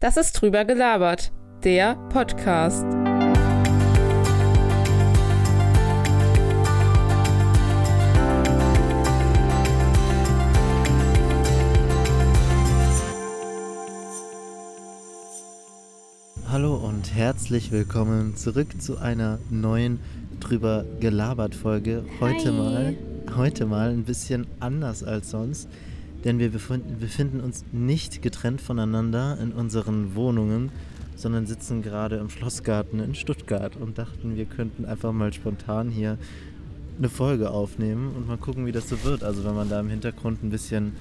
Das ist drüber gelabert, der Podcast. Hallo und herzlich willkommen zurück zu einer neuen drüber gelabert Folge. Heute Hi. mal, heute mal ein bisschen anders als sonst, denn wir befinden, uns nicht getrennt voneinander in unseren Wohnungen, sondern sitzen gerade im Schlossgarten in Stuttgart und dachten, wir könnten einfach mal spontan hier eine Folge aufnehmen und mal gucken, wie das so wird. Also wenn man da im Hintergrund ein bisschen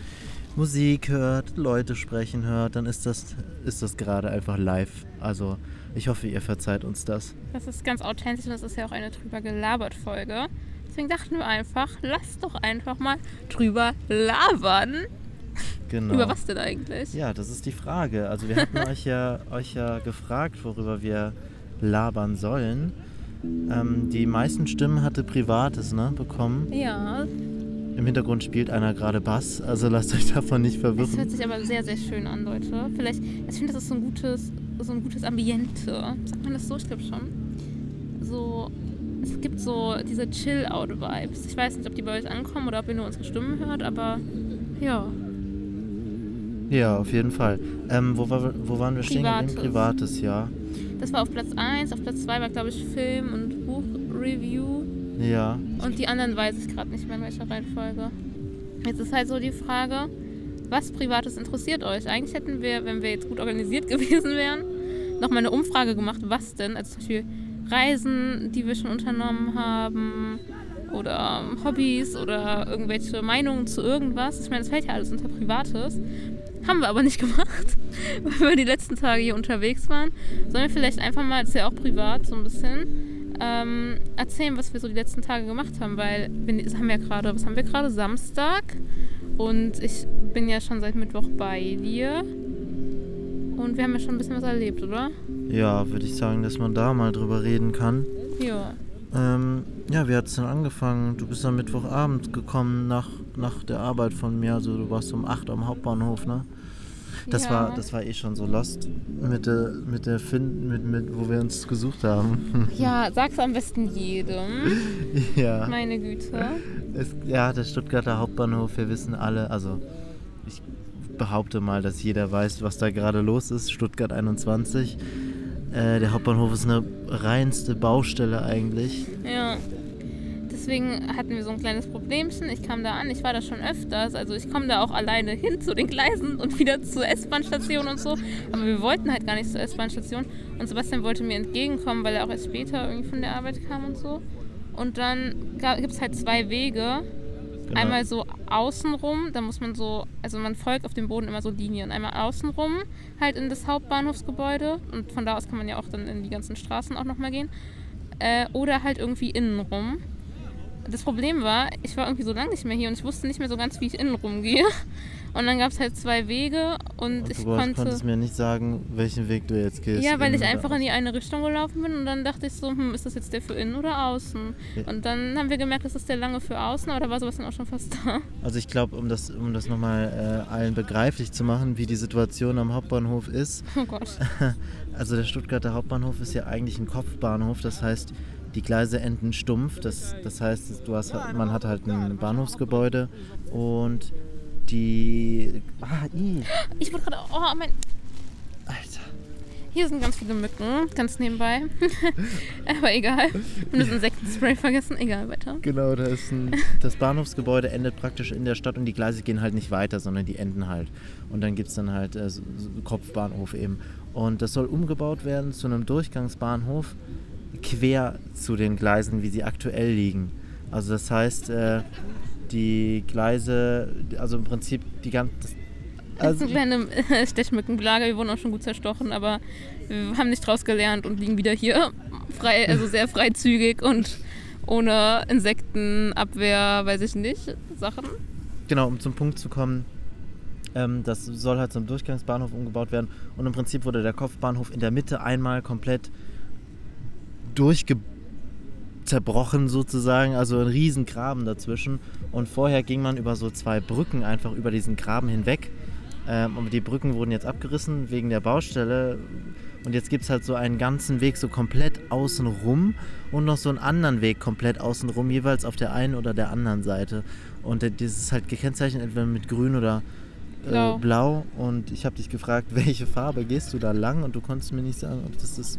Musik hört, Leute sprechen hört, dann ist das, ist das gerade einfach live. Also ich hoffe, ihr verzeiht uns das. Das ist ganz authentisch und das ist ja auch eine drüber gelabert Folge. Deswegen dachten wir einfach, lass doch einfach mal drüber labern. Genau. Über was denn eigentlich? Ja, das ist die Frage. Also wir hatten euch ja, euch ja gefragt, worüber wir labern sollen. Ähm, die meisten Stimmen hatte Privates ne, bekommen. Ja, Im Hintergrund spielt einer gerade Bass, also lasst euch davon nicht es verwirren. hört sich aber sehr, sehr schön an, Leute. Vielleicht, ich finde, das ist so ein gutes, so ein gutes Ambiente. Sagt man das so? Ich glaube schon. So, es gibt so diese Chill-Out-Vibes. Ich weiß nicht, ob die bei euch ankommen oder ob ihr nur unsere Stimmen hört, aber ja. Ja, auf jeden Fall. Ähm, wo, war, wo waren wir stehen geblieben? Privates. Privates, ja. Das war auf Platz 1, auf Platz 2 war, glaube ich, Film- und Buchreview. Ja. Und die anderen weiß ich gerade nicht mehr in welcher Reihenfolge. Jetzt ist halt so die Frage, was Privates interessiert euch? Eigentlich hätten wir, wenn wir jetzt gut organisiert gewesen wären, nochmal eine Umfrage gemacht, was denn? Also zum Beispiel Reisen, die wir schon unternommen haben oder Hobbys oder irgendwelche Meinungen zu irgendwas. Ich meine, das fällt ja alles unter Privates. Haben wir aber nicht gemacht, weil wir die letzten Tage hier unterwegs waren. Sollen wir vielleicht einfach mal, das ist ja auch privat so ein bisschen, ähm, erzählen, was wir so die letzten Tage gemacht haben, weil wir haben ja gerade, was haben wir gerade? Samstag und ich bin ja schon seit Mittwoch bei dir und wir haben ja schon ein bisschen was erlebt, oder? Ja, würde ich sagen, dass man da mal drüber reden kann. Ja. Ähm, ja, wie hat es denn angefangen? Du bist am Mittwochabend gekommen nach, nach der Arbeit von mir. Also du warst um 8 am Hauptbahnhof, ne? Das, ja. war, das war eh schon so lost mit der, mit der Fin, mit, mit, wo wir uns gesucht haben. Ja, sag's am besten jedem. ja. Meine Güte. Es, ja, der Stuttgarter Hauptbahnhof, wir wissen alle, also ich behaupte mal, dass jeder weiß, was da gerade los ist. Stuttgart 21. Äh, der Hauptbahnhof ist eine reinste Baustelle eigentlich. Ja. Deswegen hatten wir so ein kleines Problemchen. Ich kam da an, ich war da schon öfters. Also ich komme da auch alleine hin zu den Gleisen und wieder zur S-Bahn-Station und so. Aber wir wollten halt gar nicht zur S-Bahn-Station. Und Sebastian wollte mir entgegenkommen, weil er auch erst später irgendwie von der Arbeit kam und so. Und dann gibt es halt zwei Wege. Genau. Einmal so außenrum, da muss man so, also man folgt auf dem Boden immer so Linien. Einmal außenrum halt in das Hauptbahnhofsgebäude und von da aus kann man ja auch dann in die ganzen Straßen auch nochmal gehen. Äh, oder halt irgendwie innenrum. Das Problem war, ich war irgendwie so lange nicht mehr hier und ich wusste nicht mehr so ganz, wie ich innenrum gehe. Und dann gab es halt zwei Wege und, Und ich du konnte. konntest mir nicht sagen, welchen Weg du jetzt gehst. Ja, weil ich innen einfach in außen. die eine Richtung gelaufen bin und dann dachte ich so, hm, ist das jetzt der für innen oder außen? Ja. Und dann haben wir gemerkt, das ist der lange für außen, aber da war sowas dann auch schon fast da. Also ich glaube, um das, um das nochmal äh, allen begreiflich zu machen, wie die Situation am Hauptbahnhof ist. Oh Gott. Also der Stuttgarter Hauptbahnhof ist ja eigentlich ein Kopfbahnhof, das heißt, die Gleise enden stumpf. Das, das heißt, du hast, man hat halt ein Bahnhofsgebäude und die... Ah, i, Ich wurde gerade, oh mein, Alter. hier sind ganz viele Mücken, ganz nebenbei. aber egal. Und das Insektenspray vergessen, egal, weiter. Genau, da ist ein, das Bahnhofsgebäude endet praktisch in der Stadt und die Gleise gehen halt nicht weiter, sondern die enden halt. Und dann gibt es dann halt äh, Kopfbahnhof eben. Und das soll umgebaut werden zu einem Durchgangsbahnhof quer zu den Gleisen, wie sie aktuell liegen. Also das heißt, äh, die Gleise, also im Prinzip die ganze... Also, ist eine kleine Stechmückenplage, wir wurden auch schon gut zerstochen, aber wir haben nicht draus gelernt und liegen wieder hier frei, also sehr freizügig und ohne Insektenabwehr, weiß ich nicht, Sachen. Genau, um zum Punkt zu kommen, ähm, das soll halt zum Durchgangsbahnhof umgebaut werden. Und im Prinzip wurde der Kopfbahnhof in der Mitte einmal komplett durchge zerbrochen sozusagen, also ein riesen Graben dazwischen. Und vorher ging man über so zwei Brücken einfach über diesen Graben hinweg. Ähm, aber die Brücken wurden jetzt abgerissen wegen der Baustelle. Und jetzt gibt es halt so einen ganzen Weg so komplett außen rum und noch so einen anderen Weg komplett außen rum, jeweils auf der einen oder der anderen Seite. Und das ist halt gekennzeichnet entweder mit grün oder äh, Blau. blau. Und ich habe dich gefragt, welche Farbe gehst du da lang? Und du konntest mir nicht sagen, ob das das,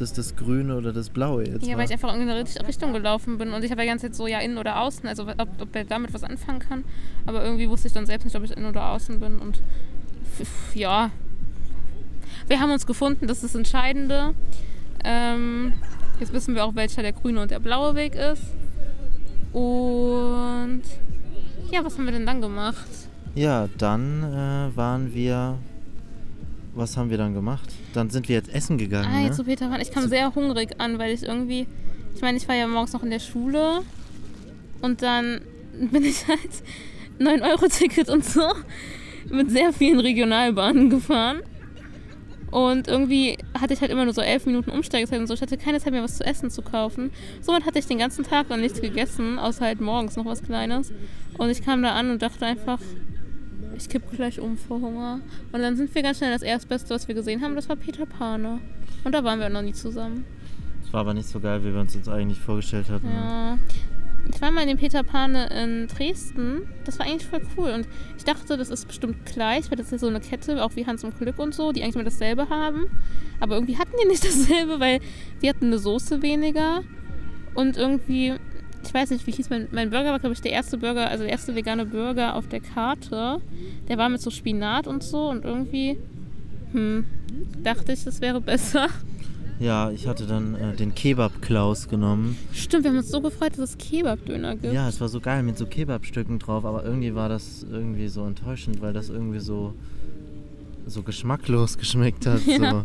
das, das grüne oder das blaue jetzt Ja, war. weil ich einfach in eine Richt- Richtung gelaufen bin und ich habe die ganze Zeit so, ja, innen oder außen, also ob, ob er damit was anfangen kann. Aber irgendwie wusste ich dann selbst nicht, ob ich innen oder außen bin und ja. Wir haben uns gefunden, das ist das Entscheidende. Ähm, jetzt wissen wir auch, welcher der grüne und der blaue Weg ist. Und ja, was haben wir denn dann gemacht? Ja, dann äh, waren wir. Was haben wir dann gemacht? Dann sind wir jetzt essen gegangen. Ah, ne? zu Peter Pan. Ich kam So- sehr hungrig an, weil ich irgendwie. Ich meine, ich war ja morgens noch in der Schule und dann bin ich halt 9-Euro-Ticket und so mit sehr vielen Regionalbahnen gefahren. Und irgendwie hatte ich halt immer nur so elf Minuten Umsteigezeit und so. Ich hatte keine Zeit mehr, was zu essen zu kaufen. Somit hatte ich den ganzen Tag dann nichts gegessen, außer halt morgens noch was Kleines. Und ich kam da an und dachte einfach, ich kipp gleich um vor Hunger. Und dann sind wir ganz schnell das Erstbeste, was wir gesehen haben, das war Peter Pane. Und da waren wir noch nie zusammen. Das war aber nicht so geil, wie wir uns das eigentlich vorgestellt hatten. ne? Ja. Ich war mal in den Peter Pane in Dresden. Das war eigentlich voll cool. Und ich dachte, das ist bestimmt gleich, weil das ist ja so eine Kette, auch wie Hans und Glück und so, die eigentlich immer dasselbe haben. Aber irgendwie hatten die nicht dasselbe, weil die hatten eine Soße weniger. Und irgendwie, ich weiß nicht, wie hieß mein, mein Burger, war glaube ich der erste Burger, also der erste vegane Burger auf der Karte. Der war mit so Spinat und so und irgendwie, hm, dachte ich, das wäre besser. Ja, ich hatte dann äh, den Kebab-Klaus genommen. Stimmt, wir haben uns so gefreut, dass es Kebab-Döner gibt. Ja, es war so geil mit so Kebabstücken drauf, aber irgendwie war das irgendwie so enttäuschend, weil das irgendwie so so geschmacklos geschmeckt hat. Ja. So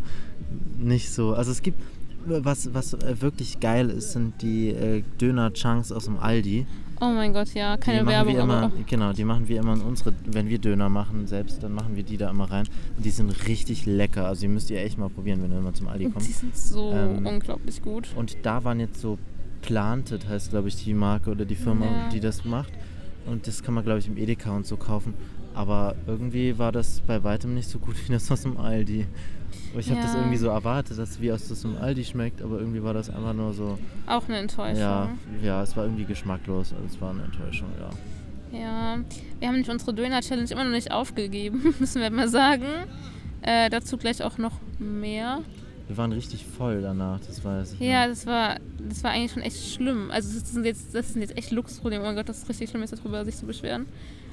nicht so. Also es gibt was was äh, wirklich geil ist, sind die äh, Döner-Chunks aus dem Aldi. Oh mein Gott, ja, keine die Werbung, immer, aber. genau, die machen wir immer in unsere, wenn wir Döner machen selbst, dann machen wir die da immer rein. Und die sind richtig lecker. Also die müsst ihr echt mal probieren, wenn ihr mal zum Aldi kommt. Die sind so Ähm, unglaublich gut. Und da waren jetzt so Planted, heißt glaube ich die Marke oder die Firma, Ja. die das macht. Und das kann man glaube ich im Edeka und so kaufen. Aber irgendwie war das bei weitem nicht so gut wie das aus dem Aldi. Aber ich habe das Ja. irgendwie so erwartet, dass es wie aus dem Aldi schmeckt, aber irgendwie war das einfach nur so, Auch eine Enttäuschung. ja, ja, es war irgendwie geschmacklos. Also es war eine Enttäuschung, ja. Ja, wir haben nicht unsere Döner-Challenge immer noch nicht aufgegeben, müssen wir mal sagen. Äh, dazu gleich auch noch mehr. Wir waren richtig voll danach, das weiß ich. Ja, noch. das war, das war eigentlich schon echt schlimm. Also das sind jetzt, das sind jetzt echt Luxusprobleme. Oh mein Gott, das ist richtig schlimm, jetzt darüber sich zu beschweren.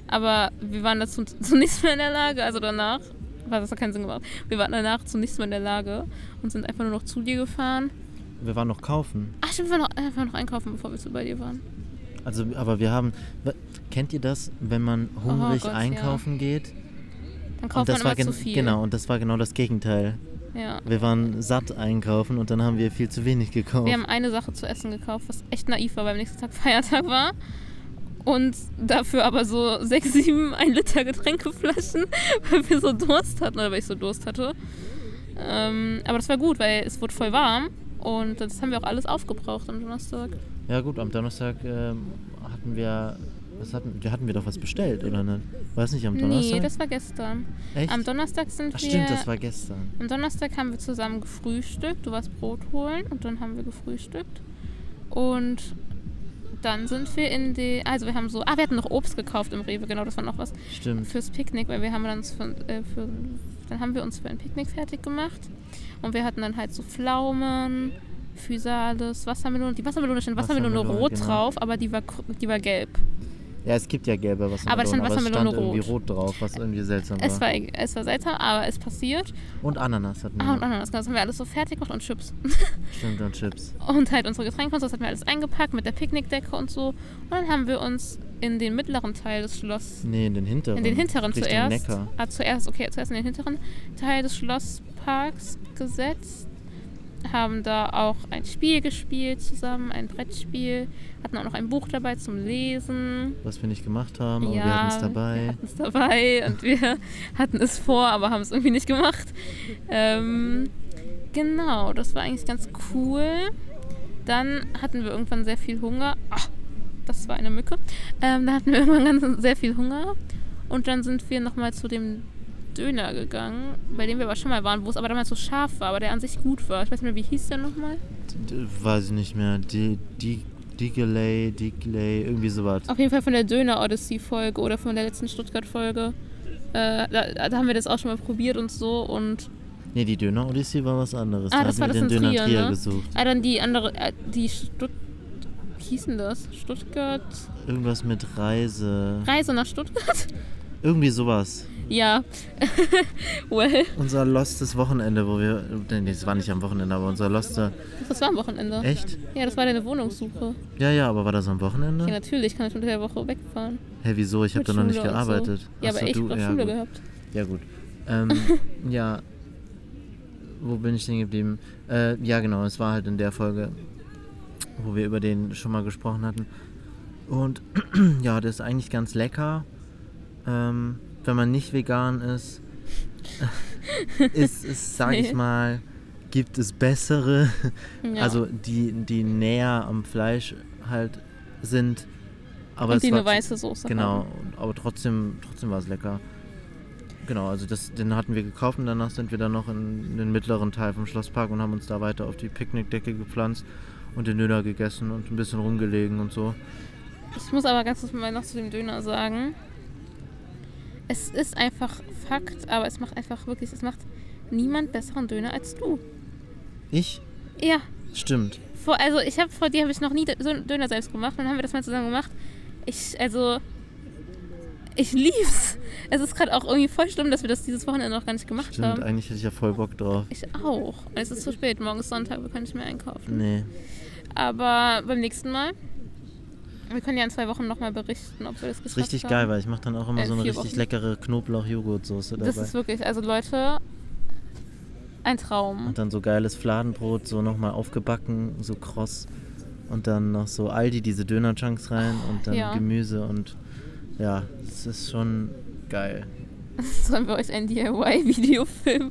Aber wir waren dazu zu nichts mehr in der Lage. Also danach, war das hat keinen Sinn gemacht. Wir waren danach zu nichts mehr in der Lage und sind einfach nur noch zu dir gefahren. Wir waren noch kaufen. Ach stimmt, wir waren noch, äh, wir waren noch einkaufen, bevor wir zu bei dir waren. Also, aber wir haben. Kennt ihr das, wenn man hungrig Oh Gott, ja. einkaufen geht? Dann kauft das man war zu viel. Genau, und das war genau das Gegenteil. Ja. Wir waren satt einkaufen und dann haben wir viel zu wenig gekauft. Wir haben eine Sache zu essen gekauft, was echt naiv war, weil am nächsten Tag Feiertag war. Und dafür aber so sechs, sieben, ein Liter Getränkeflaschen, weil wir so Durst hatten oder weil ich so Durst hatte. Ähm, aber das war gut, weil es wurde voll warm und das haben wir auch alles aufgebraucht am Donnerstag. ja gut, am Donnerstag ähm, hatten wir. Was hatten, wir hatten wir doch was bestellt, oder nicht? War es nicht am Donnerstag? Nee, das war gestern. Echt? Am Donnerstag sind Ach wir. stimmt, das war gestern. Am Donnerstag haben wir zusammen gefrühstückt. Du warst Brot holen und dann haben wir gefrühstückt. Und dann sind wir in die. Also wir haben so. Ah, wir hatten noch Obst gekauft im Rewe, genau, das war noch was Stimmt. fürs Picknick, weil wir haben dann für, äh, für, dann haben wir uns für ein Picknick fertig gemacht. Und wir hatten dann halt so Pflaumen, Physalis, Wassermelone. Die Wassermelone stand Wassermelone, Wassermelone, rot genau. drauf, aber die war, die war gelb. Ja, es gibt ja gelbe Wassermelone, Aber da stand aber es stand irgendwie rot. rot drauf, was irgendwie seltsam war. Es war, es war seltsam, aber es passiert. Und Ananas hatten wir. Ah, und. Ananas, genau, das haben wir alles so fertig gemacht und Chips. Stimmt, und Chips. Und halt unsere Getränke und so, das hatten wir alles eingepackt mit der Picknickdecke und so. Und dann haben wir uns in den mittleren Teil des Schlosses, Nee, in den hinteren. in den hinteren Richtung zuerst, Neckar. ah, zuerst, okay, zuerst in den hinteren Teil des Schlossparks gesetzt. Haben da auch ein Spiel gespielt zusammen, ein Brettspiel. Hatten auch noch ein Buch dabei zum Lesen. Was wir nicht gemacht haben, aber wir Ja, hatten es Wir dabei. hatten es dabei und wir hatten es vor, aber haben es irgendwie nicht gemacht. Ähm, genau, das war eigentlich ganz cool. Dann hatten wir irgendwann sehr viel Hunger. Ach, das war eine Mücke. Ähm, da hatten wir irgendwann ganz, sehr viel Hunger. Und dann sind wir nochmal zu dem Döner gegangen, bei dem wir aber schon mal waren, wo es aber damals so scharf war, aber der an sich gut war. Ich weiß nicht mehr, wie hieß der nochmal? Weiß ich nicht mehr. Die, die, Digelay, Digley, irgendwie sowas. Auf jeden Fall von der Döner-Odyssey-Folge oder von der letzten Stuttgart-Folge. Äh, da, da haben wir das auch schon mal probiert und so und Nee, die Döner Odyssey war was anderes. Ah, da das war das den in Döner Trier, Trier ne? gesucht. Ah, dann die andere, äh, die Stutt... Wie hieß denn das? Stuttgart? Irgendwas mit Reise. Reise nach Stuttgart? Irgendwie sowas. Ja. well, Unser lostes Wochenende, wo wir. Nee, das war nicht am Wochenende, aber unser loster. das war am Wochenende. Echt? Ja, das war deine Wohnungssuche. Ja, ja, aber war das am Wochenende? Ja, natürlich kann ich unter der Woche wegfahren. Hä, wieso? Ich habe da noch nicht gearbeitet. So. Ja, Ach so, aber ich habe ja, Schule gut. gehabt. Ja, gut. Ähm, ja. Wo bin ich denn geblieben? Äh, ja, genau, es war halt in der Folge, wo wir über den schon mal gesprochen hatten. Und ja, der ist eigentlich ganz lecker. Ähm, wenn man nicht vegan ist, ist es, sag ich Nee. mal, gibt es bessere. Ja. Also die, die näher am Fleisch halt sind. Aber und es die eine weiße Soße Genau, haben. aber trotzdem, trotzdem war es lecker. Genau, also das, den hatten wir gekauft und danach sind wir dann noch in den mittleren Teil vom Schlosspark und haben uns da weiter auf die Picknickdecke gepflanzt und den Döner gegessen und ein bisschen rumgelegen und so. Ich muss aber ganz kurz mal noch zu dem Döner sagen. Es ist einfach Fakt, aber es macht einfach wirklich, es macht niemand besseren Döner als du. Ich? Ja, Stimmt. vor, also ich habe vor dir habe ich noch nie so einen Döner selbst gemacht, dann haben wir das mal zusammen gemacht. Ich, also, ich lieb's. Es ist gerade auch irgendwie voll schlimm, dass wir das dieses Wochenende noch gar nicht gemacht Stimmt, haben. eigentlich hätte ich ja voll Bock drauf. Ich auch. Und es ist zu spät, morgen ist Sonntag, wir können nicht mehr einkaufen. Nee. Aber beim nächsten Mal, wir können ja in zwei Wochen nochmal berichten, ob wir das Ist geschafft richtig haben. geil, weil ich mache dann auch immer Äh, so eine richtig Wochen. leckere Knoblauch-Joghurt-Soße dabei. Das ist wirklich, also Leute, ein Traum. Und dann so geiles Fladenbrot, so nochmal aufgebacken, so kross. Und dann noch so Aldi, diese Döner-Chunks rein und dann Ja. Gemüse und ja, es ist schon geil. Sollen wir euch ein DIY-Video filmen?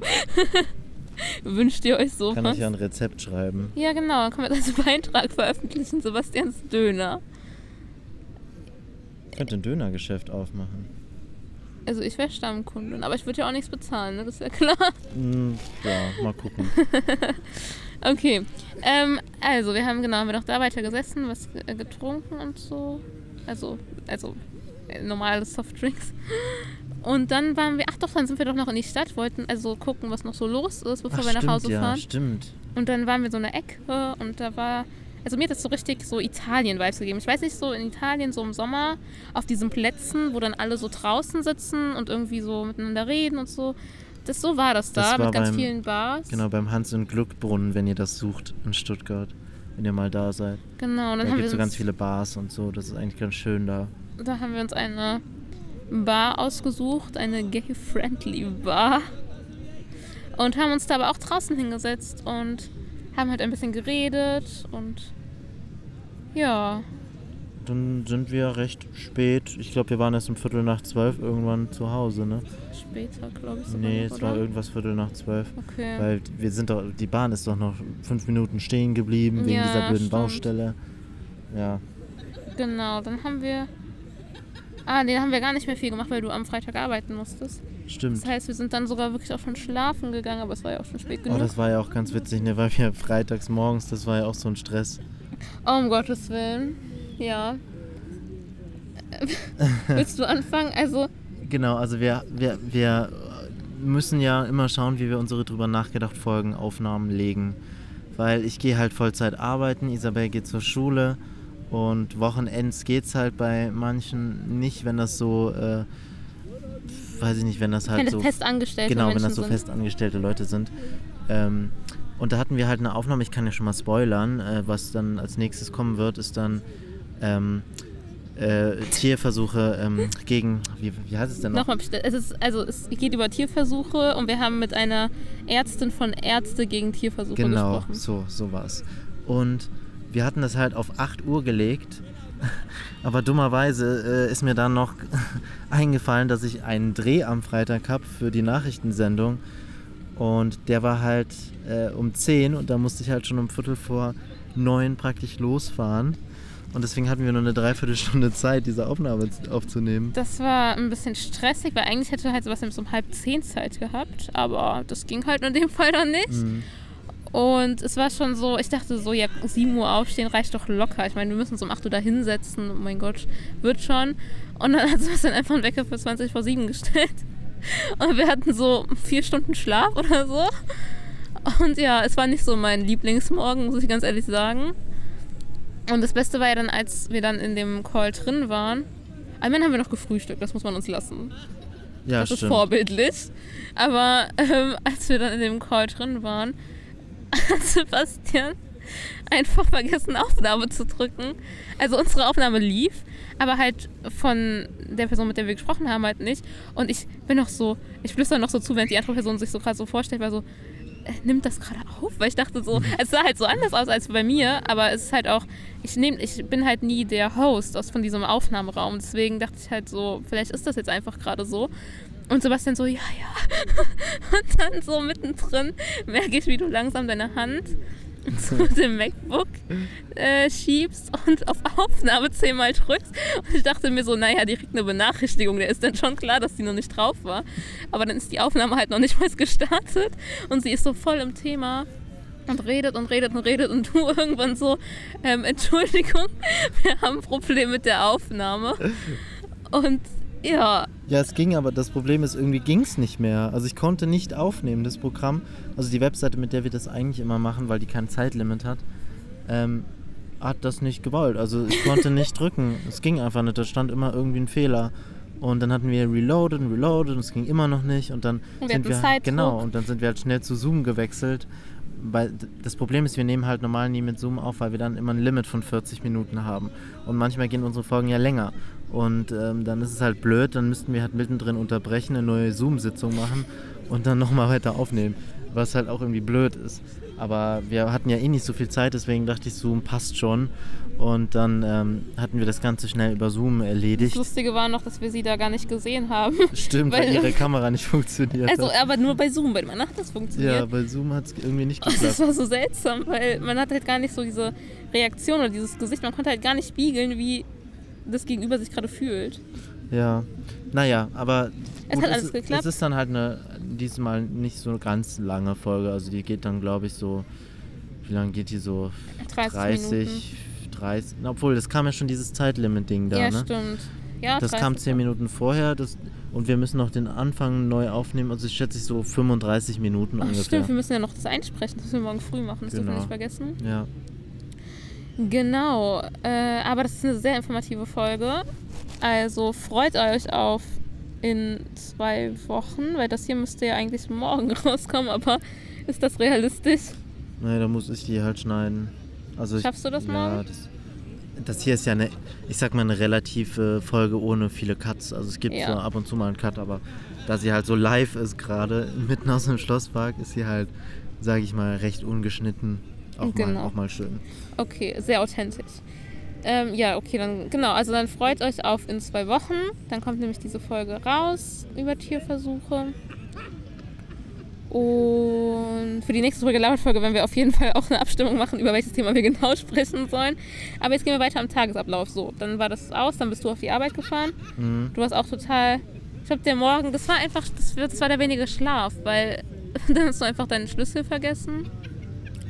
Wünscht ihr euch sowas? Kann ich ja ein Rezept schreiben. Ja, genau. Dann können wir das als Beitrag veröffentlichen. Sebastians Döner. Ich könnte ein Dönergeschäft aufmachen. Also ich wäre Stammkundin, aber ich würde ja auch nichts bezahlen, ne? das ist ja klar. Hm, ja, mal gucken. Okay. Ähm, also, wir haben genau, haben wir noch da weiter gesessen, was äh, getrunken und so. Also, also äh, normale Softdrinks. Und dann waren wir, ach doch, dann sind wir doch noch in die Stadt, wollten also gucken, was noch so los ist, bevor Ach, wir nach stimmt, Hause ja, fahren. stimmt. Und dann waren wir so in der Ecke und da war, also mir hat das so richtig so Italien-Vibes gegeben. Ich weiß nicht, so in Italien, so im Sommer, auf diesen Plätzen, wo dann alle so draußen sitzen und irgendwie so miteinander reden und so. Das, so war das da, Das war mit ganz beim- vielen Bars. Genau, beim Hans und Glückbrunnen, wenn ihr das sucht in Stuttgart. Wenn ihr mal da seid. Genau, und dann Da gibt es so ganz viele Bars und so. Das ist eigentlich ganz schön da. da haben wir uns eine Bar ausgesucht, eine gay-friendly Bar. Und haben uns da aber auch draußen hingesetzt und haben halt ein bisschen geredet und ja, Dann sind wir recht spät. Ich glaube, wir waren erst um Viertel nach zwölf irgendwann zu Hause, ne? später, glaube ich. sogar Nee, noch, es war irgendwas Viertel nach zwölf. Okay. Weil wir sind doch, die Bahn ist doch noch fünf Minuten stehen geblieben wegen Ja, dieser blöden stimmt. Baustelle. Ja, Genau, dann haben wir. Ah, dann haben wir gar nicht mehr viel gemacht, weil du am Freitag arbeiten musstest. stimmt. Das heißt, wir sind dann sogar wirklich auch schon schlafen gegangen, aber es war ja auch schon spät Oh, genug. das war ja auch ganz witzig, ne? Weil wir freitags morgens, das war ja auch so ein Stress. Oh, um Gottes Willen. Ja. Willst du anfangen? Also, Genau, also wir, wir, wir müssen ja immer schauen, wie wir unsere drüber nachgedacht Folgen Aufnahmen legen. Weil ich gehe halt Vollzeit arbeiten, Isabel geht zur Schule und Wochenends geht's halt bei manchen nicht, wenn das so, äh, weiß ich nicht, wenn das halt keine so festangestellte Genau, wenn das so sind. festangestellte Leute sind. Ähm, und da hatten wir halt eine Aufnahme, ich kann ja schon mal spoilern, äh, was dann als nächstes kommen wird, ist dann ähm, äh, Tierversuche ähm, gegen, wie, wie heißt es denn noch? Nochmal bestellt. Es ist, also es geht über Tierversuche und wir haben mit einer Ärztin von Ärzte gegen Tierversuche Genau, gesprochen. so, so war's. Und wir hatten das halt auf 8 Uhr gelegt. Aber dummerweise äh, ist mir dann noch eingefallen, dass ich einen Dreh am Freitag habe für die Nachrichtensendung. Und der war halt äh, um 10 und da musste ich halt schon um Viertel vor neun praktisch losfahren. Und deswegen hatten wir nur eine Dreiviertelstunde Zeit, diese Aufnahme aufzunehmen. Das war ein bisschen stressig, weil eigentlich hätte halt bis um halb zehn Zeit gehabt, aber das ging halt in dem Fall dann nicht. Mhm. Und es war schon so, ich dachte so, ja, 7 Uhr aufstehen reicht doch locker. Ich meine, wir müssen uns um 8 Uhr da hinsetzen. Oh mein Gott, wird schon. Und dann hat Sebastian einfach einen Wecker für 20 vor 7 gestellt. Und wir hatten so vier Stunden Schlaf oder so. Und ja, es war nicht so mein Lieblingsmorgen, muss ich ganz ehrlich sagen. Und das Beste war ja dann, als wir dann in dem Call drin waren. Einmal haben wir noch gefrühstückt, das muss man uns lassen. Ja, Das ist stimmt. vorbildlich. Aber ähm, als wir dann in dem Call drin waren, Sebastian einfach vergessen, Aufnahme zu drücken. Also unsere Aufnahme lief, aber halt von der Person, mit der wir gesprochen haben, halt nicht. Und ich bin noch so, ich flüstere noch so zu, während die andere Person sich so gerade so vorstellt, weil so, äh, nimmt das gerade auf? Weil ich dachte so, es sah halt so anders aus als bei mir, aber es ist halt auch, ich nehme, ich bin halt nie der Host aus von diesem Aufnahmeraum. Deswegen dachte ich halt so, vielleicht ist das jetzt einfach gerade so. Und Sebastian so, ja, ja. Und dann so mittendrin merke ich, wie du langsam deine Hand zu dem MacBook äh, schiebst und auf Aufnahme zehnmal drückst. Und ich dachte mir so, naja, die kriegt eine Benachrichtigung. Der ist dann schon klar, dass die noch nicht drauf war. Aber dann ist die Aufnahme halt noch nicht mal gestartet. Und sie ist so voll im Thema und redet und redet und redet und du irgendwann so, ähm, Entschuldigung, wir haben ein Problem mit der Aufnahme. Und ja, Ja, es ging, aber das Problem ist, irgendwie ging es nicht mehr. Also ich konnte nicht aufnehmen, das Programm, also die Webseite, mit der wir das eigentlich immer machen, weil die kein Zeitlimit hat, ähm, hat das nicht gewollt. Also ich konnte nicht drücken. Es ging einfach nicht. Da stand immer irgendwie ein Fehler. Und dann hatten wir reloaded und reloaded und es ging immer noch nicht. Und dann wir sind wir Zeitdruck. genau und dann sind wir halt schnell zu Zoom gewechselt. Weil das Problem ist, wir nehmen halt normal nie mit Zoom auf, weil wir dann immer ein Limit von 40 Minuten haben. Und manchmal gehen unsere Folgen ja länger. Und ähm, dann ist es halt blöd, dann müssten wir halt mittendrin unterbrechen, eine neue Zoom-Sitzung machen und dann nochmal weiter aufnehmen. Was halt auch irgendwie blöd ist. Aber wir hatten ja eh nicht so viel Zeit, deswegen dachte ich, Zoom passt schon. Und dann ähm, hatten wir das Ganze schnell über Zoom das erledigt. Lustige war noch, dass wir sie da gar nicht gesehen haben. Stimmt, weil weil- ihre Kamera nicht funktioniert Also, hat. aber nur bei Zoom, bei meiner hat das funktioniert. Ja, bei Zoom hat es irgendwie nicht Und das geklappt. war so seltsam, weil man hat halt gar nicht so diese Reaktion oder dieses Gesicht. Man konnte halt gar nicht spiegeln, wie das Gegenüber sich gerade fühlt. Ja, naja, aber Es gut, hat alles es, geklappt. Es ist dann halt eine, diesmal nicht so eine ganz lange Folge. Also die geht dann, glaube ich, so, wie lange geht die so? 30, 30, Minuten. 30, na, obwohl, das kam ja schon dieses Zeitlimit-Ding da, ja, ne? stimmt. Ja, Das 30 kam 10 Minuten. Vorher das, und wir müssen noch den Anfang neu aufnehmen. Also ich schätze so 35 Minuten Ach, ungefähr. stimmt, wir müssen ja noch das einsprechen. Das müssen wir morgen früh machen. Das dürfen wir Genau. nicht vergessen. Ja, Genau. Äh, aber das ist eine sehr informative Folge. Also freut euch auf in zwei Wochen, weil das hier müsste ja eigentlich morgen rauskommen, aber ist das realistisch? naja, da muss ich die halt schneiden. Also ich, Schaffst du das ja, morgen? Das, das hier ist ja eine, ich sag mal, eine relative Folge ohne viele Cuts. Also es gibt Ja. so ab und zu mal einen Cut, aber da sie halt so live ist gerade, mitten aus dem Schlosspark, ist sie halt, sage ich mal, recht ungeschnitten. Auch, mal, Genau. auch mal schön. Okay, sehr authentisch. Ähm, ja, okay, dann genau. Also dann freut euch auf in zwei Wochen. Dann kommt nämlich diese Folge raus über Tierversuche. Und für die nächste Folge Laberfolge werden wir auf jeden Fall auch eine Abstimmung machen, über welches Thema wir genau sprechen sollen. Aber jetzt gehen wir weiter am Tagesablauf. So, dann war das aus, dann bist du auf die Arbeit gefahren. Mhm. Du warst auch total. Ich glaube, der Morgen, das war einfach, das war der wenige Schlaf, weil dann hast du einfach deinen Schlüssel vergessen.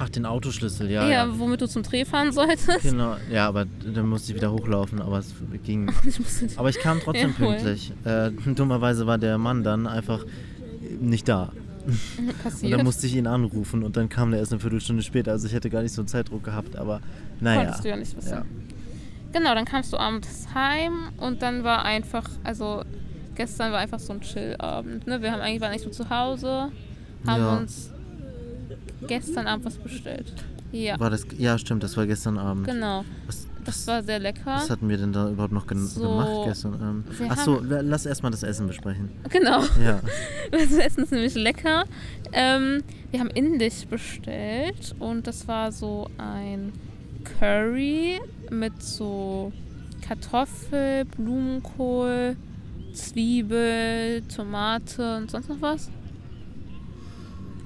Ach, den Autoschlüssel, ja. Ja, ja. womit du zum Dreh fahren solltest. Genau, ja, aber dann musste ich wieder hochlaufen, aber es ging. Ich Aber ich kam trotzdem Ja, pünktlich. Äh, dummerweise war der Mann dann einfach nicht da. Und passiert. dann musste ich ihn anrufen und dann kam der erst eine Viertelstunde später. Also ich hätte gar nicht so einen Zeitdruck gehabt, aber naja. Konntest du ja nicht wissen. Ja. Genau, dann kamst du abends heim und dann war einfach, also gestern war einfach so ein Chillabend. Ne? Wir haben eigentlich waren eigentlich so zu Hause, haben Ja. uns gestern Abend was bestellt. Ja, War das, ja, stimmt, das war gestern Abend. genau. Was, Das war sehr lecker. was hatten wir denn da überhaupt noch gen So, gemacht gestern? Ähm, Achso, lass erstmal das Essen besprechen. Genau. Ja. Das Essen ist nämlich lecker. Ähm, wir haben Indisch bestellt und das war so ein Curry mit so Kartoffel, Blumenkohl, Zwiebel, Tomate und sonst noch was.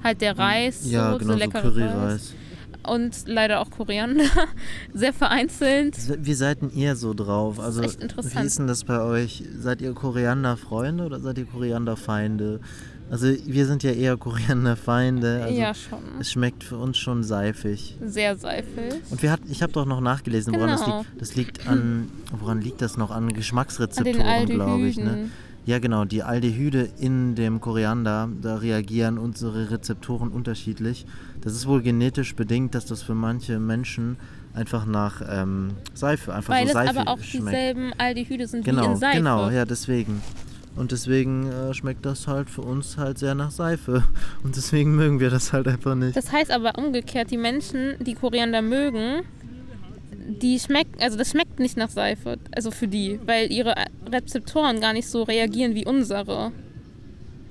Halt der Reis, ja, so, genau, so leckere Reis. Curryreis. und leider auch Koriander. Sehr vereinzelt. Wie seid denn ihr so drauf? Also, echt interessant. wie ist denn das bei euch? Seid ihr Korianderfreunde oder seid ihr Korianderfeinde? Also, wir sind ja eher Korianderfeinde. Also, ja, schon. Es schmeckt für uns schon seifig. Sehr seifig. Und wir hat, ich habe doch noch nachgelesen, woran das Genau. liegt. Das liegt an, woran liegt das noch? An Geschmacksrezeptoren, glaube ich. Ne? Ja, genau. Die Aldehyde in dem Koriander, da reagieren unsere Rezeptoren unterschiedlich. Das ist wohl genetisch bedingt, dass das für manche Menschen einfach nach ähm, Seife, einfach Weil so es Seife aber auch schmeckt. dieselben Aldehyde sind wie Genau, in Seife. genau, ja, deswegen. Und deswegen äh, schmeckt das halt für uns halt sehr nach Seife. Und deswegen mögen wir das halt einfach nicht. Das heißt aber umgekehrt, die Menschen, die Koriander mögen, die schmecken, also das schmeckt nicht nach Seife, also für die, weil ihre Rezeptoren gar nicht so reagieren wie unsere.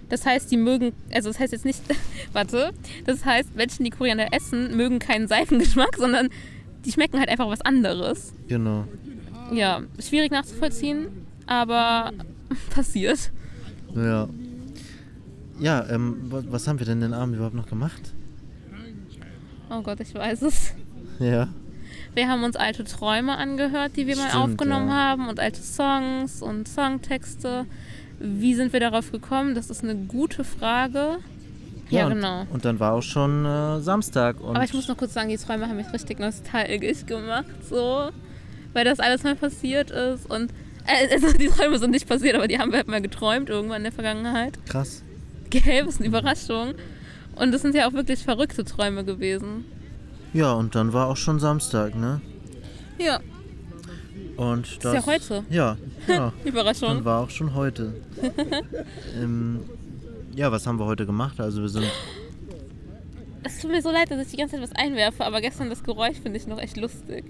Das heißt, die mögen, also das heißt jetzt nicht, warte, das heißt, Menschen, die Koriander essen, mögen keinen Seifengeschmack, sondern die schmecken halt einfach was anderes. Genau. Ja, schwierig nachzuvollziehen, aber passiert. Ja. Ja, ähm, wa- was haben wir denn den Abend überhaupt noch gemacht? Oh Gott, ich weiß es. Ja. Wir haben uns alte Träume angehört, die wir mal Stimmt, aufgenommen ja. haben und alte Songs und Songtexte. Wie sind wir darauf gekommen? Das ist eine gute Frage. Ja, und, genau. Und dann war auch schon äh, Samstag. Und Aber ich muss noch kurz sagen, die Träume haben mich richtig nostalgisch gemacht, so. Weil das alles mal passiert ist und. Äh, also die Träume sind nicht passiert, aber die haben wir halt mal geträumt irgendwann in der Vergangenheit. krass. Gell, was eine Überraschung. Und das sind ja auch wirklich verrückte Träume gewesen. Ja, und dann war auch schon Samstag, ne? Ja, Und das ja heute. Ja, ja. Überraschung. Dann war auch schon heute. ähm, ja, was haben wir heute gemacht? Also wir sind. Es tut mir so leid, dass ich die ganze Zeit was einwerfe, aber gestern das Geräusch finde ich noch echt lustig.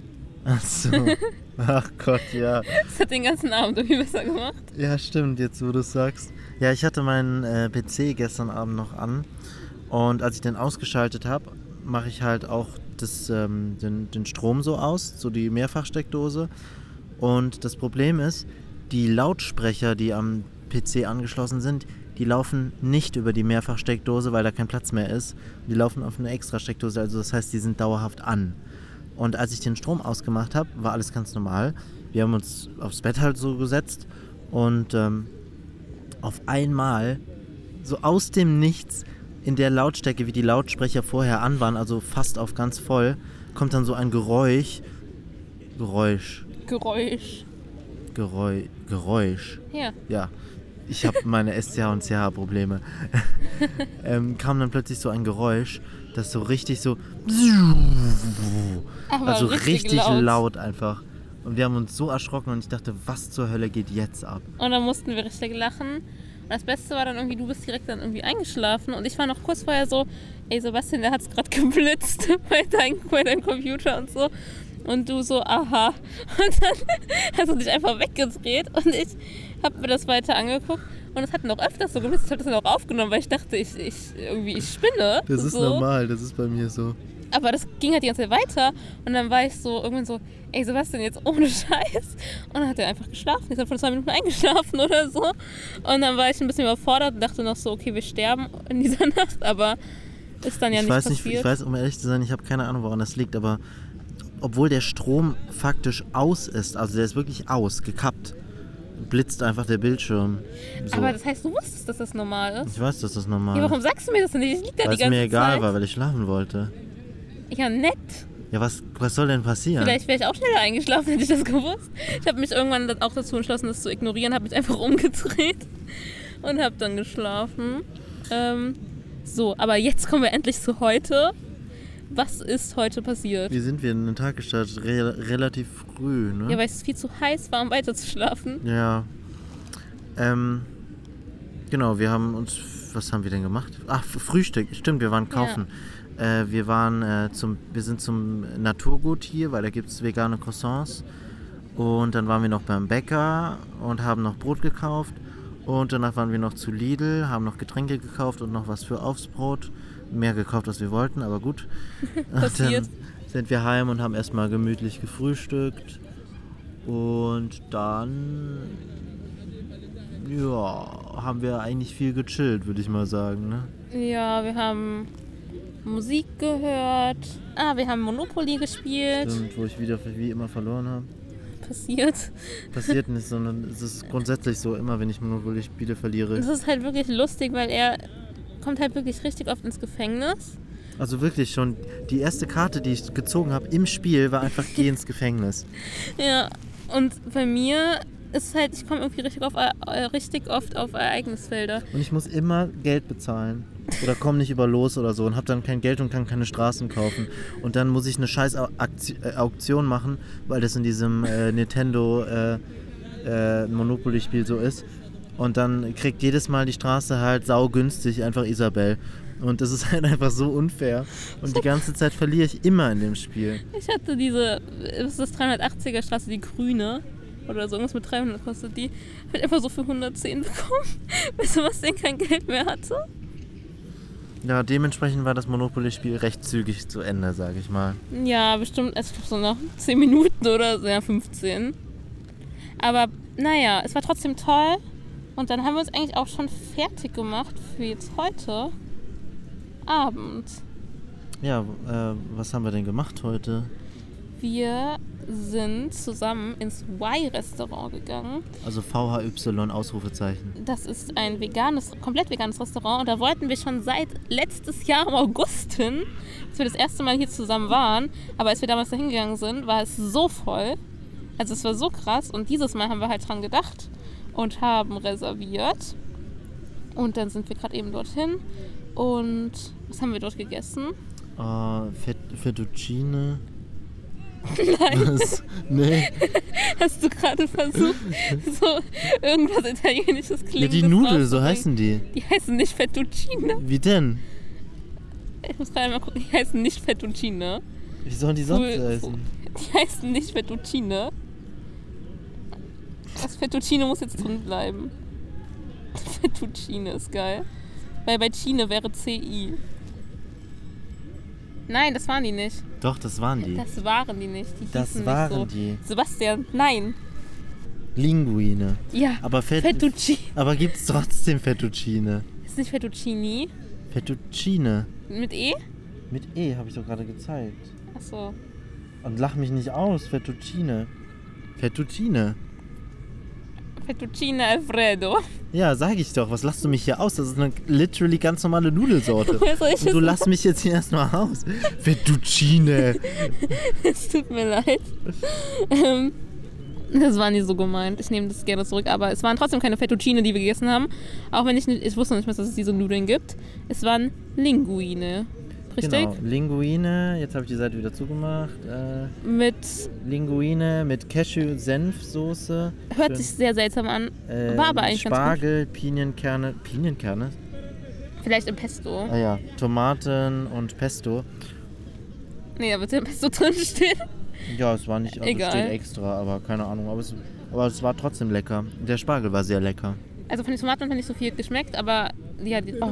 Ach so. Ach Gott, ja. Das hat den ganzen Abend irgendwie besser gemacht. Ja, stimmt, jetzt wo du es sagst. Ja, ich hatte meinen äh, PC gestern Abend noch an. Und als ich den ausgeschaltet habe, mache ich halt auch das, ähm, den, den Strom so aus, so die Mehrfachsteckdose. Und das Problem ist, die Lautsprecher, die am PC angeschlossen sind, die laufen nicht über die Mehrfachsteckdose, weil da kein Platz mehr ist. Die laufen auf eine extra Steckdose, also das heißt, die sind dauerhaft an. Und als ich den Strom ausgemacht habe, war alles ganz normal. Wir haben uns aufs Bett halt so gesetzt und ähm, auf einmal, so aus dem Nichts, in der Lautstärke, wie die Lautsprecher vorher an waren, also fast auf ganz voll, kommt dann so ein Geräusch. Geräusch. Geräusch. Geräusch. Geräusch. Ja. Ja, ich habe meine SCH und CH-Probleme. ähm, kam dann plötzlich so ein Geräusch, das so richtig so. Aber Also richtig, richtig laut. laut einfach. Und wir haben uns so erschrocken und ich dachte, was zur Hölle geht jetzt ab? Und dann mussten wir richtig lachen. Und das Beste war dann irgendwie, du bist direkt dann irgendwie eingeschlafen. Und ich war noch kurz vorher so, ey Sebastian, der hat's gerade geblitzt bei, dein, bei deinem Computer und so. Und du so, aha. Und dann hast du dich einfach weggedreht und ich habe mir das weiter angeguckt. Und es hat noch öfters so geblitzt. Ich habe das dann auch aufgenommen, weil ich dachte, ich, ich irgendwie ich spinne. Das ist so. normal, das ist bei mir so. Aber das ging halt die ganze Zeit weiter. Und dann war ich so irgendwann so, ey Sebastian, jetzt ohne Scheiß. Und dann hat er einfach geschlafen. Ich habe vor zwei Minuten eingeschlafen oder so. Und dann war ich ein bisschen überfordert und dachte noch so, okay, wir sterben in dieser Nacht. Aber ist dann ja ich nicht weiß nicht, passiert. ich weiß, um ehrlich zu sein, ich habe keine Ahnung, woran das liegt, aber obwohl der Strom faktisch aus ist, also der ist wirklich aus, gekappt, blitzt einfach der Bildschirm. So. Aber das heißt, du wusstest, dass das normal ist? ich weiß, dass das normal Ja, ist. warum sagst du mir das denn nicht? Ich lieg da Weil die es ganze mir egal Zeit. war, weil ich schlafen wollte. Ja, nett. Ja, was, was soll denn passieren? Vielleicht wäre ich auch schneller eingeschlafen, hätte ich das gewusst. Ich habe mich irgendwann dann auch dazu entschlossen, das zu ignorieren, habe mich einfach umgedreht und habe dann geschlafen. Ähm, so, aber jetzt kommen wir endlich zu heute. Was ist heute passiert? Wie sind wir in den Tag gestartet? Re relativ früh, ne? Ja, weil es viel zu heiß war, um weiter zu schlafen. Ja. Ähm, genau, wir haben uns. Was haben wir denn gemacht? Ach, Frühstück. Stimmt, wir waren kaufen. Äh, wir waren äh, zum. Wir sind zum Naturgut hier, weil da gibt es vegane Croissants. Und dann waren wir noch beim Bäcker und haben noch Brot gekauft. Und danach waren wir noch zu Lidl, haben noch Getränke gekauft und noch was für aufs Brot. Mehr gekauft, als wir wollten, aber gut. Passiert. Dann sind wir heim und haben erstmal gemütlich gefrühstückt. Und dann ja, haben wir eigentlich viel gechillt, würde ich mal sagen. Ne? Ja, wir haben Musik gehört. Ah, wir haben Monopoly gespielt. Stimmt, wo ich wieder wie immer verloren habe. Passiert. Passiert nicht, sondern es ist grundsätzlich so, immer wenn ich Monopoly spiele, verliere Das ich. ist halt wirklich lustig, weil er kommt halt wirklich richtig oft ins Gefängnis. Also wirklich schon, die erste Karte, die ich gezogen habe im Spiel, war einfach geh ins Gefängnis. Ja, und bei mir ist halt, ich komme irgendwie richtig, auf, äh, richtig oft auf Ereignisfelder. Und ich muss immer Geld bezahlen. Oder komme nicht über los oder so und habe dann kein Geld und kann keine Straßen kaufen. Und dann muss ich eine scheiß äh, Auktion machen, weil das in diesem äh, Nintendo äh, äh, Monopoly-Spiel so ist. Und dann kriegt jedes Mal die Straße halt saugünstig einfach Isabel. Und das ist halt einfach so unfair. Und die ganze Zeit verliere ich immer in dem Spiel. Ich hatte diese, ist das 380er Straße, die grüne oder so, irgendwas mit 300 kostet die. Hab ich einfach so für 110 bekommen, bis was denn kein Geld mehr hatte. Ja, dementsprechend war das Monopoly-Spiel recht zügig zu Ende, sage ich mal. Ja, bestimmt, ich glaube so nach 10 Minuten oder so, ja, 15. Aber naja, es war trotzdem toll. Und dann haben wir uns eigentlich auch schon fertig gemacht für jetzt heute Abend. Ja, äh, was haben wir denn gemacht heute? Wir sind zusammen ins Y-Restaurant gegangen. Also VHY Ausrufezeichen. Das ist ein veganes, komplett veganes Restaurant und da wollten wir schon seit letztes Jahr im August hin, als wir das erste Mal hier zusammen waren. Aber als wir damals da hingegangen sind, war es so voll. Also es war so krass und dieses Mal haben wir halt dran gedacht und haben reserviert. Und dann sind wir gerade eben dorthin und was haben wir dort gegessen? Fett, Fettuccine. Nein, Was? Nee. hast du gerade versucht, so irgendwas Italienisches Ja, klingt. die Nudeln, so heißen die. Die heißen nicht Fettuccine. Wie denn? Ich muss gerade mal gucken, die heißen nicht Fettuccine. Wie sollen die sonst Cool. heißen? Die heißen nicht Fettuccine. Das Fettuccine muss jetzt drin bleiben. Fettuccine ist geil. Weil bei Chine wäre CI. Nein, das waren die nicht. Doch, das waren die. Das waren die nicht. Die Das waren nicht so. die. Sebastian, nein. Linguine. Ja. Aber, Fett, Fettuccine. aber gibt's trotzdem Fettuccine? Ist nicht Fettuccini. Fettuccine. Mit E? Mit E habe ich doch gerade gezeigt. Achso. Und lach mich nicht aus, Fettuccine. Fettuccine. Fettuccine Alfredo. Ja, sag ich doch. Was lachst du mich hier aus? Das ist eine literally ganz normale Nudelsorte. Und du lass mich jetzt hier erstmal aus. Fettuccine. Es tut mir leid. Ähm, das war nie so gemeint. Ich nehme das gerne zurück. Aber es waren trotzdem keine Fettuccine, die wir gegessen haben. Auch wenn ich nicht, ich wusste nicht mehr, dass es diese Nudeln gibt. Es waren Linguine. Richtig? Genau. Linguine. Jetzt habe ich die Seite wieder zugemacht. Äh, Mit, Linguine mit Cashew-Senfsoße. hört Schön. sich sehr seltsam an. Äh, war aber eigentlich ganz gut. Spargel, Pinienkerne. Pinienkerne? Vielleicht im Pesto. Ah ja. Tomaten und Pesto. Nee, da wird ja im Pesto drin stehen. Ja, es war nicht, also Egal. steht extra, aber keine Ahnung. Aber es, aber es war trotzdem lecker. Der Spargel war sehr lecker. Also von den Tomaten hat nicht so viel geschmeckt, aber ja, oh,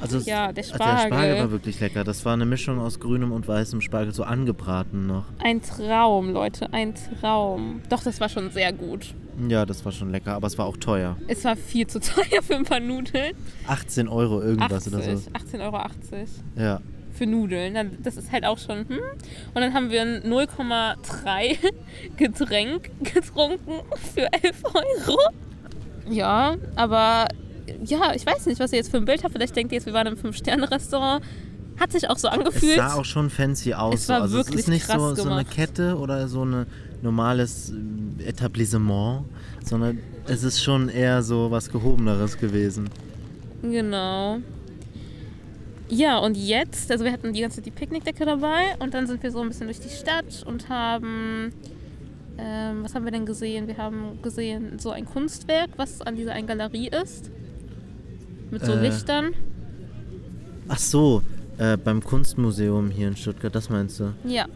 Also ja der Also Spargel. der Spargel war wirklich lecker. Das war eine Mischung aus grünem und weißem Spargel, so angebraten noch. ein Traum, Leute, ein Traum. Doch, das war schon sehr gut. Ja, das war schon lecker, aber es war auch teuer. Es war viel zu teuer für ein paar Nudeln. 18 Euro irgendwas 80, oder so. 18,80 Euro Ja. für Nudeln. Das ist halt auch schon, hm. Und dann haben wir ein 0,3 Getränk getrunken für 11 Euro. Ja, aber ja, ich weiß nicht, was ihr jetzt für ein Bild habt. Vielleicht denkt ihr jetzt, wir waren im 5-Sterne-Restaurant. Hat sich auch so Es angefühlt. sah auch schon fancy aus. Es war so. also es wirklich ist nicht so, krass so eine gemacht. Kette oder so ein normales äh, Etablissement, sondern es ist schon eher so was Gehobeneres gewesen. Genau. Ja, und jetzt, also wir hatten die ganze Zeit die Picknickdecke dabei und dann sind wir so ein bisschen durch die Stadt und haben, ähm, was haben wir denn gesehen? Wir haben gesehen so ein Kunstwerk, was an dieser einen Galerie ist. Mit so Äh. Lichtern. Ach so, äh, beim Kunstmuseum hier in Stuttgart, das meinst du? Ja,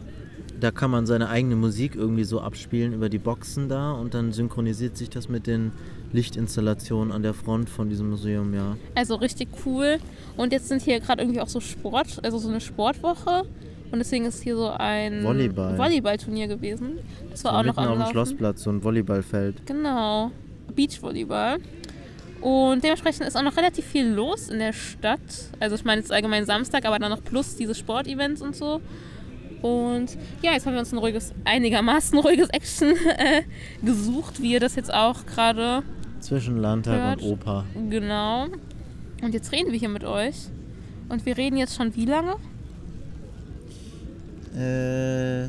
Da kann man seine eigene Musik irgendwie so abspielen über die Boxen da und dann synchronisiert sich das mit den Lichtinstallationen an der Front von diesem Museum, ja. also richtig cool. Und jetzt sind hier gerade irgendwie auch so Sport, also so eine Sportwoche. Und deswegen ist hier so ein Volleyball. Volleyballturnier gewesen. Das war So auch noch am. Schlossplatz, so ein Volleyballfeld. Genau. Beachvolleyball. Und dementsprechend ist auch noch relativ viel los in der Stadt. Also ich meine jetzt allgemein Samstag, aber dann noch plus diese Sportevents und so. Und ja, jetzt haben wir uns ein ruhiges, einigermaßen ruhiges Action äh, gesucht, wie ihr das jetzt auch gerade Zwischen Landtag Hört. und Oper. genau. Und jetzt reden wir hier mit euch. Und wir reden jetzt schon wie lange? Äh,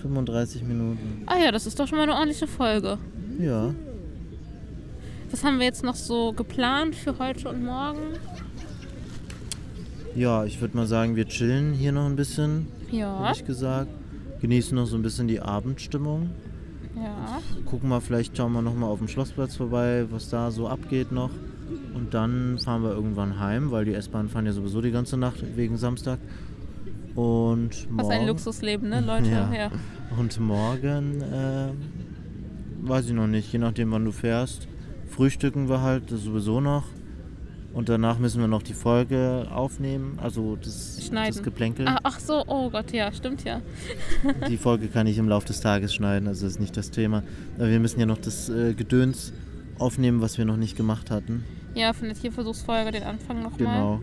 35 Minuten. Ah ja, das ist doch schon mal eine ordentliche Folge. Ja. Was haben wir jetzt noch so geplant für heute und morgen? Ja, ich würde mal sagen, wir chillen hier noch ein bisschen, Ja, ehrlich gesagt. Genießen noch so ein bisschen die Abendstimmung. ja. Gucken wir, vielleicht schauen wir nochmal auf dem Schlossplatz vorbei, was da so abgeht noch. Und dann fahren wir irgendwann heim, weil die S-Bahn fahren ja sowieso die ganze Nacht wegen Samstag. Und Was ein morgen, Luxusleben, ne, Leute? Ja. ja. und morgen, äh, weiß ich noch nicht, je nachdem wann du fährst, frühstücken wir halt sowieso noch. Und danach müssen wir noch die Folge aufnehmen, also das, Schneiden. das Geplänkel. Ah, ach so, oh Gott, ja, stimmt ja. Die Folge kann ich im Laufe des Tages schneiden, also das ist nicht das Thema. Aber wir müssen ja noch das äh, Gedöns aufnehmen, was wir noch nicht gemacht hatten. Ja, von der Tierversuchsfolge den Anfang nochmal. Genau.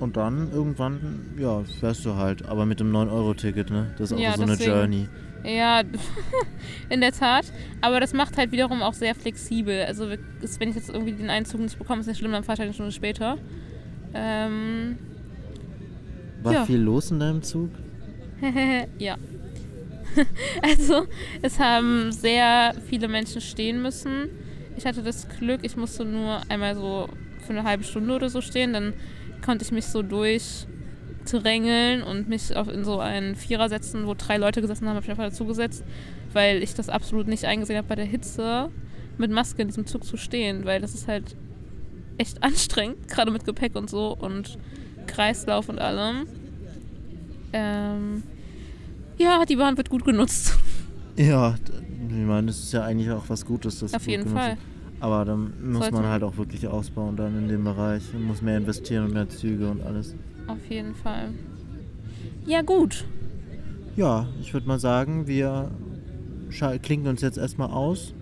Und dann irgendwann, ja, fährst du halt. Aber mit dem 9-Euro-Ticket, ne? Das ist auch Ja, so deswegen. eine Journey. Ja, in der Tat. Aber das macht halt wiederum auch sehr flexibel. Also wenn ich jetzt irgendwie den Einzug nicht bekomme, ist nicht schlimm, dann fahre ich halt eine Stunde später. Ähm, War Ja. viel los in deinem Zug? ja. also es haben sehr viele Menschen stehen müssen. Ich hatte das Glück, ich musste nur einmal so für eine halbe Stunde oder so stehen. Dann konnte ich mich so durchdrängeln und mich auf in so einen Vierer setzen, wo drei Leute gesessen haben, habe ich einfach dazu gesetzt, weil ich das absolut nicht eingesehen habe, bei der Hitze mit Maske in diesem Zug zu stehen, weil das ist halt echt anstrengend, gerade mit Gepäck und so und Kreislauf und allem. Ähm, ja, die Bahn wird gut genutzt. Ja, ich meine, das ist ja eigentlich auch was Gutes. Das Auf gut jeden Fall. wird. Aber dann muss Sollte man man. halt auch wirklich ausbauen dann in dem Bereich. Man muss mehr investieren und mehr Züge und alles. Auf jeden Fall. Ja, gut. Ja, ich würde mal sagen, wir klinken uns jetzt erstmal aus.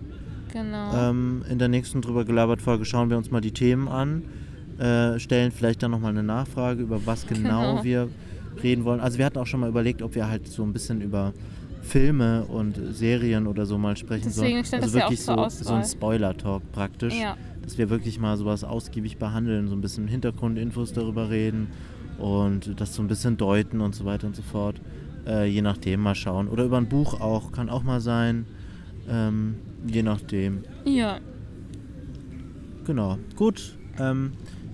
Genau. Ähm, in der nächsten drüber gelabert Folge schauen wir uns mal die Themen an, äh, stellen vielleicht dann nochmal eine Nachfrage, über was genau, Genau. wir reden wollen. Also wir hatten auch schon mal überlegt, ob wir halt so ein bisschen über Filme und Serien oder so mal sprechen Deswegen sollen. also ja wirklich zur so, so ein Spoiler-Talk praktisch. ja, Dass wir wirklich mal sowas ausgiebig behandeln, so ein bisschen Hintergrundinfos darüber reden und das so ein bisschen deuten und so weiter und so fort. Äh, je nachdem mal schauen. Oder über ein Buch auch, kann auch mal sein. Ähm, je nachdem. ja. Genau. Gut. Ähm,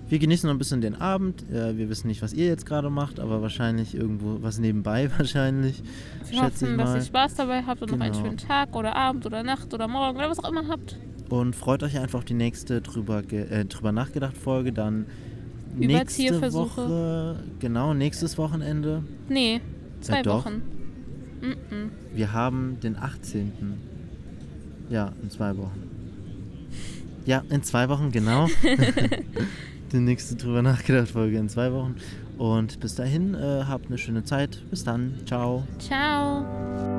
wir genießen noch ein bisschen den Abend. Äh, wir wissen nicht, was ihr jetzt gerade macht, aber wahrscheinlich irgendwo was nebenbei wahrscheinlich. Wir schätze ich hoffen, dass mal. ihr Spaß dabei habt und noch einen Genau. schönen Tag oder Abend oder Nacht oder Morgen oder was auch immer habt. Und freut euch einfach auf die nächste drüber, äh, drüber nachgedacht Folge. Dann Über nächste Tierversuche. Woche. Genau, nächstes Wochenende. Nee, zwei doch. Wochen. Mm-mm. Wir haben den 18. Ja, in zwei Wochen. Ja, in zwei Wochen, genau. die nächste drüber nachgedacht Folge in zwei Wochen. Und bis dahin, äh, habt eine schöne Zeit. Bis dann. Ciao. Ciao.